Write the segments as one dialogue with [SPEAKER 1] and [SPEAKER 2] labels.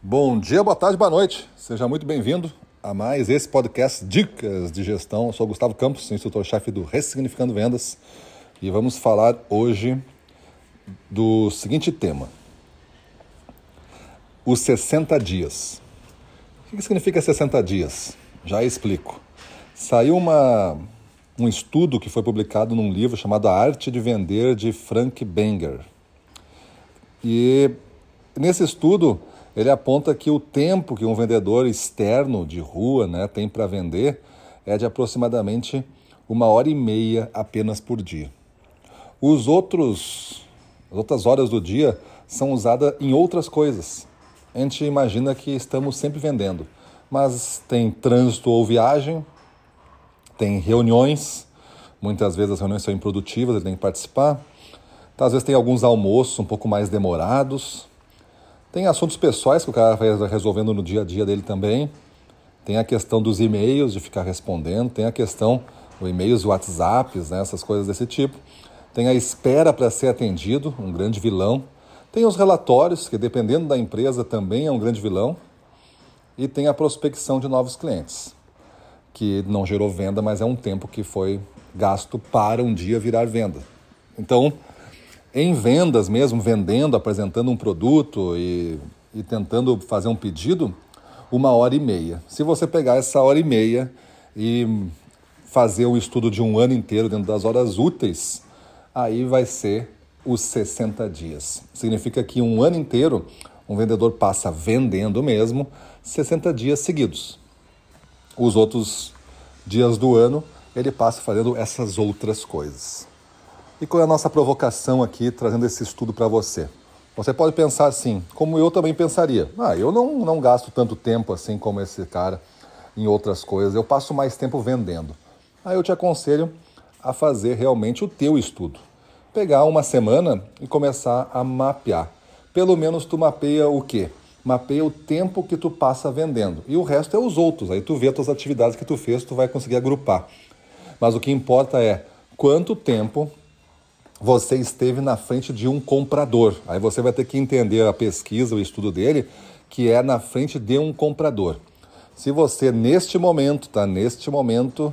[SPEAKER 1] Bom dia, boa tarde, boa noite. Seja muito bem-vindo a mais esse podcast Dicas de Gestão. Eu sou Gustavo Campos, instrutor-chefe do Ressignificando Vendas, e vamos falar hoje do seguinte tema: os 60 dias. O que significa 60 dias? Já explico. Saiu uma, um estudo que foi publicado num livro chamado A Arte de Vender, de Frank Benger. E nesse estudo ele aponta que o tempo que um vendedor externo de rua né, tem para vender é de aproximadamente uma hora e meia apenas por dia. Os outros, as outras horas do dia são usadas em outras coisas. A gente imagina que estamos sempre vendendo, mas tem trânsito ou viagem, tem reuniões, muitas vezes as reuniões são improdutivas, ele tem que participar. Então, às vezes tem alguns almoços um pouco mais demorados, tem assuntos pessoais que o cara vai resolvendo no dia a dia dele também. Tem a questão dos e-mails, de ficar respondendo. Tem a questão dos e-mails, WhatsApps, né, essas coisas desse tipo. Tem a espera para ser atendido, um grande vilão. Tem os relatórios, que dependendo da empresa também é um grande vilão. E tem a prospecção de novos clientes, que não gerou venda, mas é um tempo que foi gasto para um dia virar venda. Então, em vendas mesmo, vendendo, apresentando um produto e, e tentando fazer um pedido, uma hora e meia. Se você pegar essa hora e meia e fazer o estudo de um ano inteiro dentro das horas úteis, aí vai ser os 60 dias. Significa que um ano inteiro um vendedor passa vendendo mesmo 60 dias seguidos. Os outros dias do ano ele passa fazendo essas outras coisas. E qual é a nossa provocação aqui, trazendo esse estudo para você? Você pode pensar assim, como eu também pensaria. Ah, eu não, não gasto tanto tempo assim como esse cara em outras coisas, eu passo mais tempo vendendo. Aí eu te aconselho a fazer realmente o teu estudo. Pegar uma semana e começar a mapear. Pelo menos tu mapeia o quê? Mapeia o tempo que tu passa vendendo. E o resto é os outros. Aí tu vê as tuas atividades que tu fez, tu vai conseguir agrupar. Mas o que importa é quanto tempo você esteve na frente de um comprador. Aí você vai ter que entender a pesquisa, o estudo dele, que é na frente de um comprador. Se você, neste momento, está neste momento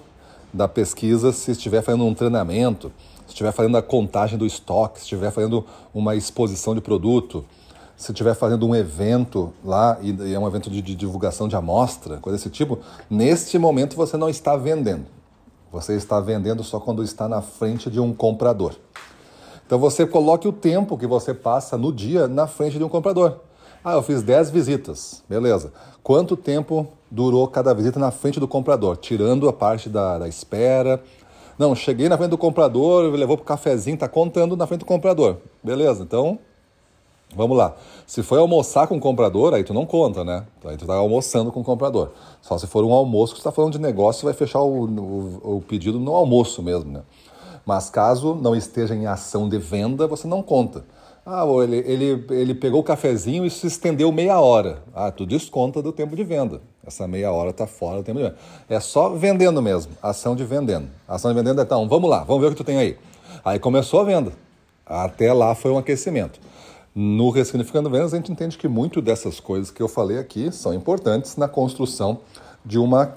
[SPEAKER 1] da pesquisa, se estiver fazendo um treinamento, se estiver fazendo a contagem do estoque, se estiver fazendo uma exposição de produto, se estiver fazendo um evento lá, e é um evento de, de divulgação de amostra, coisa desse tipo, neste momento você não está vendendo. Você está vendendo só quando está na frente de um comprador. Então você coloque o tempo que você passa no dia na frente de um comprador. Ah, eu fiz 10 visitas. Beleza. Quanto tempo durou cada visita na frente do comprador? Tirando a parte da, da espera. Não, cheguei na frente do comprador, levou para o cafezinho, está contando na frente do comprador. Beleza, então Vamos lá. Se foi almoçar com o comprador, aí tu não conta, né? Aí tu tá almoçando com o comprador. Só se for um almoço que tu tá falando de negócio, vai fechar o, o, o pedido no almoço mesmo, né? Mas caso não esteja em ação de venda, você não conta. Ah, ele, ele, ele pegou o cafezinho e se estendeu meia hora. Ah, tu desconta do tempo de venda. Essa meia hora está fora do tempo de venda. É só vendendo mesmo, ação de vendendo. Ação de vendendo é então, vamos lá, vamos ver o que tu tem aí. Aí começou a venda. Até lá foi um aquecimento. No Ressignificando Vendas, a gente entende que muito dessas coisas que eu falei aqui são importantes na construção de uma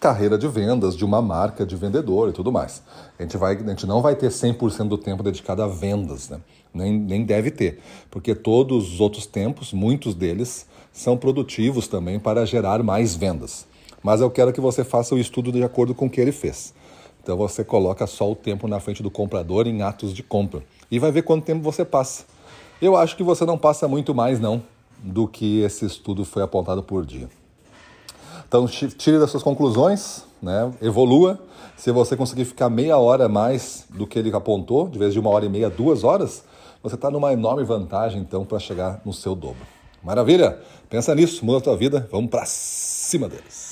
[SPEAKER 1] carreira de vendas, de uma marca de vendedor e tudo mais. A gente, vai, a gente não vai ter 100% do tempo dedicado a vendas, né? nem, nem deve ter, porque todos os outros tempos, muitos deles, são produtivos também para gerar mais vendas. Mas eu quero que você faça o estudo de acordo com o que ele fez. Então você coloca só o tempo na frente do comprador em atos de compra e vai ver quanto tempo você passa. Eu acho que você não passa muito mais não do que esse estudo foi apontado por dia. Então, tire das suas conclusões, né? evolua. Se você conseguir ficar meia hora mais do que ele apontou, de vez de uma hora e meia, duas horas, você está numa enorme vantagem, então, para chegar no seu dobro. Maravilha? Pensa nisso, muda a tua vida, vamos para cima deles.